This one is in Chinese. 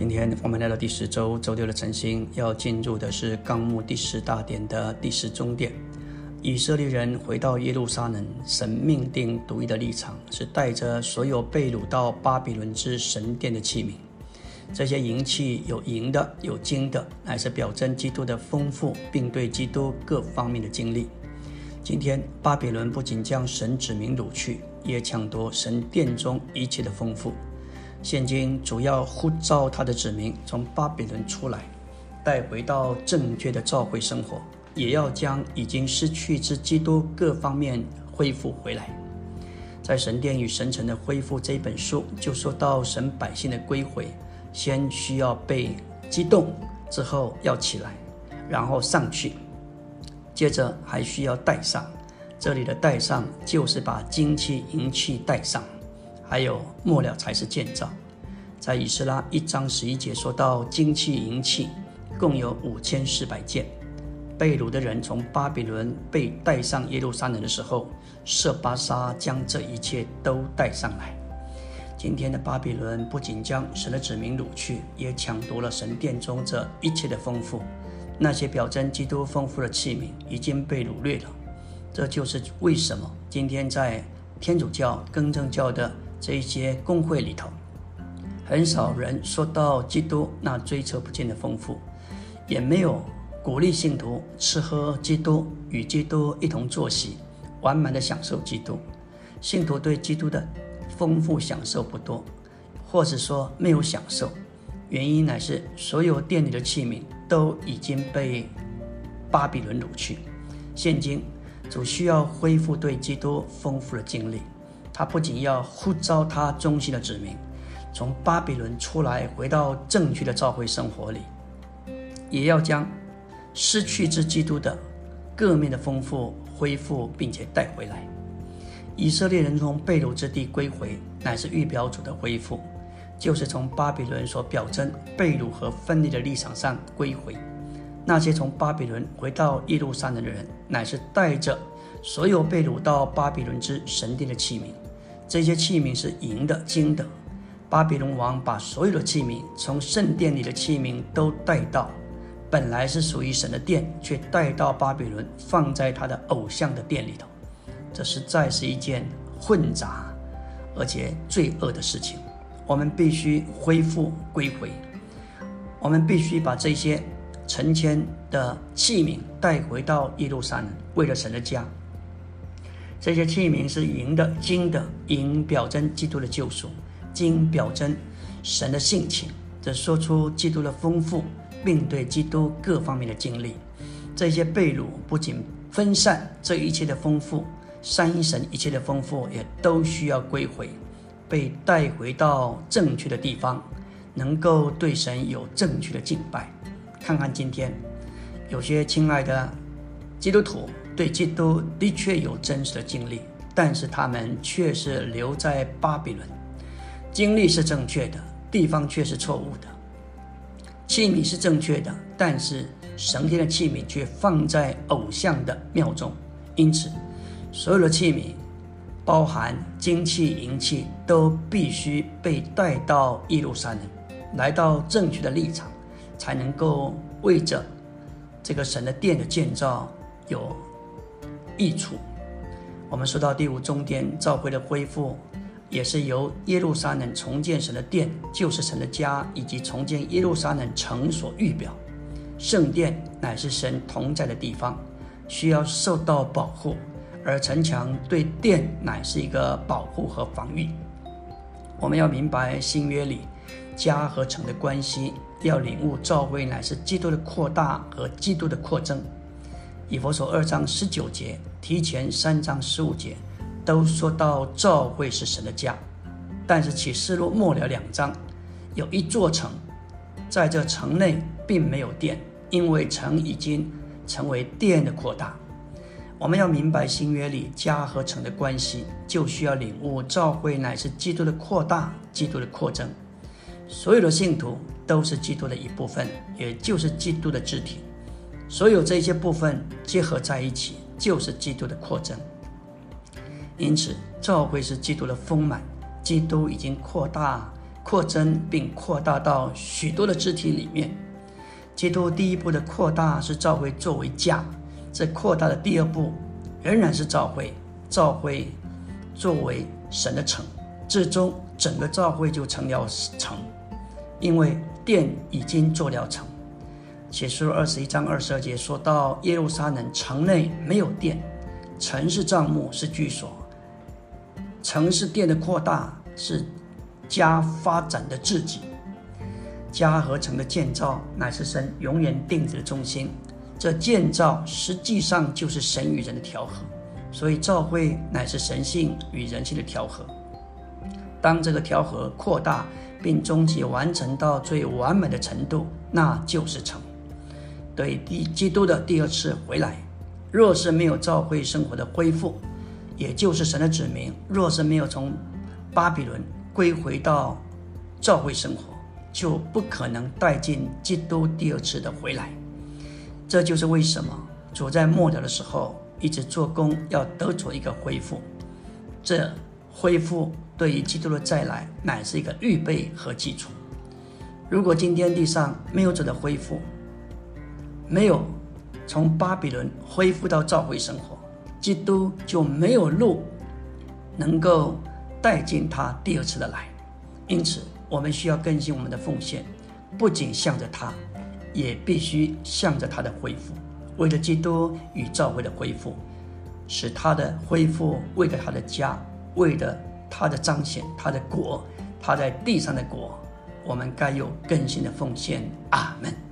今天我们来到第十周周六的晨星，要进入的是纲目第十大点的第十中点。以色列人回到耶路撒冷，神命定独一的立场是带着所有被掳到巴比伦之神殿的器皿。这些银器有银的，有金的，乃是表征基督的丰富，并对基督各方面的经历。今天巴比伦不仅将神指明掳去，也抢夺神殿中一切的丰富。现今主要呼召他的子民从巴比伦出来，带回到正确的教会生活，也要将已经失去之基督各方面恢复回来。在《神殿与神城的恢复》这一本书，就说到神百姓的归回，先需要被激动，之后要起来，然后上去，接着还需要带上。这里的带上，就是把金器银器带上。还有末了才是建造，在以斯拉一章十一节说到金器银器共有五千四百件。被掳的人从巴比伦被带上耶路撒冷的时候，设巴沙将这一切都带上来。今天的巴比伦不仅将神的子民掳去，也抢夺了神殿中这一切的丰富。那些表征基督丰富的器皿已经被掳掠了。这就是为什么今天在天主教、更正教的。这一些工会里头，很少人说到基督那追求不尽的丰富，也没有鼓励信徒吃喝基督，与基督一同坐席，完满的享受基督。信徒对基督的丰富享受不多，或者说没有享受，原因乃是所有店里的器皿都已经被巴比伦掳去。现今主需要恢复对基督丰富的经历。他不仅要呼召他忠心的子民从巴比伦出来，回到正确的教会生活里，也要将失去之基督的各面的丰富恢复，并且带回来。以色列人从被掳之地归回，乃是预表主的恢复，就是从巴比伦所表征被掳和分离的立场上归回。那些从巴比伦回到耶路撒冷的人，乃是带着所有被掳到巴比伦之神殿的器皿。这些器皿是银的、金的。巴比伦王把所有的器皿，从圣殿里的器皿都带到，本来是属于神的殿，却带到巴比伦，放在他的偶像的殿里头。这实在是一件混杂而且罪恶的事情。我们必须恢复归回，我们必须把这些成千的器皿带回到耶路撒冷，为了神的家。这些器皿是银的、金的，银表征基督的救赎，金表征神的性情，这说出基督的丰富，并对基督各方面的经历。这些被掳不仅分散这一切的丰富，三一神一切的丰富也都需要归回，被带回到正确的地方，能够对神有正确的敬拜。看看今天，有些亲爱的基督徒。对基督的确有真实的经历，但是他们却是留在巴比伦。经历是正确的，地方却是错误的。器皿是正确的，但是神天的器皿却放在偶像的庙中。因此，所有的器皿，包含金器、银器，都必须被带到耶路撒冷，来到正确的立场，才能够为着这个神的殿的建造有。益处。我们说到第五终点，教会的恢复，也是由耶路撒冷重建神的殿，就是神的家，以及重建耶路撒冷城所预表。圣殿乃是神同在的地方，需要受到保护，而城墙对殿乃是一个保护和防御。我们要明白新约里家和城的关系，要领悟教会乃是基督的扩大和基督的扩增。以佛所二章十九节，提前三章十五节，都说到教会是神的家。但是启示录末了两章，有一座城，在这城内并没有殿，因为城已经成为殿的扩大。我们要明白新约里家和城的关系，就需要领悟教会乃是基督的扩大，基督的扩增。所有的信徒都是基督的一部分，也就是基督的肢体。所有这些部分结合在一起，就是基督的扩增。因此，教会是基督的丰满。基督已经扩大扩增并扩大到许多的肢体里面。基督第一步的扩大是教会作为家，这扩大的第二步仍然是教会，教会作为神的城，最终整个教会就成了城，因为殿已经做了城。写书二十一章二十二节说到耶路撒冷城内没有殿，城是帐幕是居所，城市殿的扩大是家发展的自己。家和城的建造乃是神永远定旨的中心，这建造实际上就是神与人的调和，所以教会乃是神性与人性的调和。当这个调和扩大并终极完成到最完美的程度，那就是成。对第基督的第二次回来，若是没有教会生活的恢复，也就是神的子民，若是没有从巴比伦归回到教会生活。就不可能带进基督第二次的回来。这就是为什么主在末了的时候一直做工，要得着一个恢复。这恢复对于基督的再来乃是一个预备和基础。如果今天地上没有主的恢复，没有从巴比伦恢复到召会生活，基督就没有路能够带进他第二次的来。因此。我们需要更新我们的奉献，不仅向着他，也必须向着他的恢复，为了基督与召会的恢复，使他的恢复，为了他的家，为了他的彰显，他的国，他在地上的国，我们该有更新的奉献。阿门。